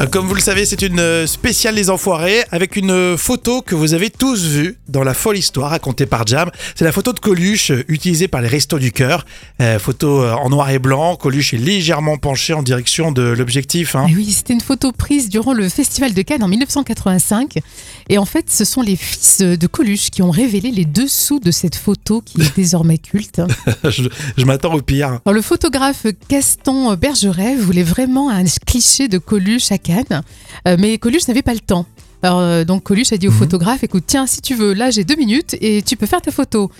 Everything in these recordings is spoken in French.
Euh, Comme vous le savez, c'est une euh, spéciale Les Enfoirés avec une euh, photo que vous avez tous vue dans la folle histoire racontée par Jam. C'est la photo de Coluche utilisée par les Restos du Cœur. Euh, photo en noir et blanc. Coluche est légèrement penché en direction de l'objectif. hein. Et oui, c'était une photo prise durant le Festival de Cannes en 1985. Et en fait, ce sont les fils de Coluche qui ont révélé les dessous de cette photo qui est désormais culte. je je m'attends au pire. Alors, le photographe Gaston Bergeret voulait vraiment un cliché de Coluche à Cannes, euh, mais Coluche n'avait pas le temps. Alors, euh, donc Coluche a dit au Mhm. photographe, écoute, tiens, si tu veux, là j'ai deux minutes et tu peux faire ta photo.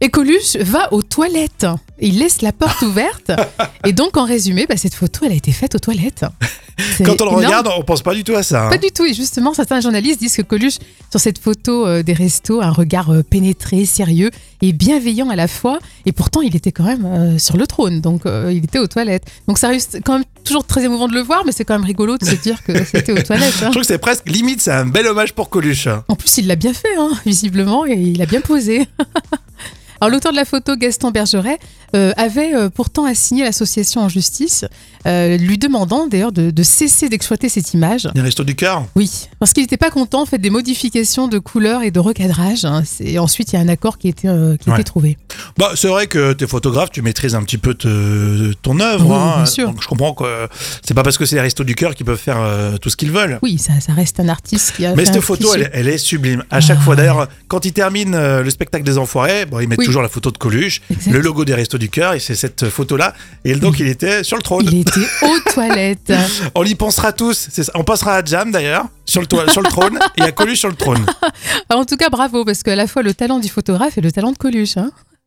Et Coluche va aux toilettes. Il laisse la porte ouverte. Et donc, en résumé, bah, cette photo, elle a été faite aux toilettes. Quand on le regarde, on pense pas du tout à ça. hein. Pas du tout. Et justement, certains journalistes disent que Coluche, sur cette photo euh, des restos, a un regard euh, pénétré, sérieux et bienveillant à la fois. Et pourtant, il était quand même euh, sur le trône. Donc, il était aux toilettes. Donc, ça reste quand même toujours très émouvant de le voir, mais c'est quand même rigolo de se dire que c'était aux toilettes. Je hein. trouve que c'est presque limite, c'est un bel hommage pour Coluche. En plus, il l'a bien fait, hein, visiblement, et il a bien posé. Alors, l'auteur de la photo, Gaston Bergeret, euh, avait euh, pourtant assigné l'association en justice, euh, lui demandant d'ailleurs de, de cesser d'exploiter cette image. Les Restos du Cœur? Oui, parce qu'il n'était pas content en fait des modifications de couleurs et de recadrage. hein. C'est- Ensuite, il y a un accord qui a été, euh, qui a Ouais. été trouvé. Bah, c'est vrai que t'es photographe, tu maîtrises un petit peu te- ton œuvre. Oui, hein. bien sûr. Donc je comprends que c'est pas parce que c'est les Restos du Cœur qu'ils peuvent faire euh, tout ce qu'ils veulent. Oui, ça, ça reste un artiste qui a. Mais cette photo, elle, est- elle est sublime. À chaque Ah, fois, d'ailleurs, quand ils terminent euh, le spectacle des Enfoirés, bon, ils mettent Oui. toujours la photo de Coluche, Exact. le logo des Restos du Cœur, et c'est cette photo-là. Et donc, il était sur le trône. Il était aux toilettes. On y pensera tous. ça. On passera à Jam, d'ailleurs, sur le, sur le trône, et à Coluche sur le trône. En tout cas, bravo, parce qu'à la fois le talent du photographe et le talent de Coluche. hein.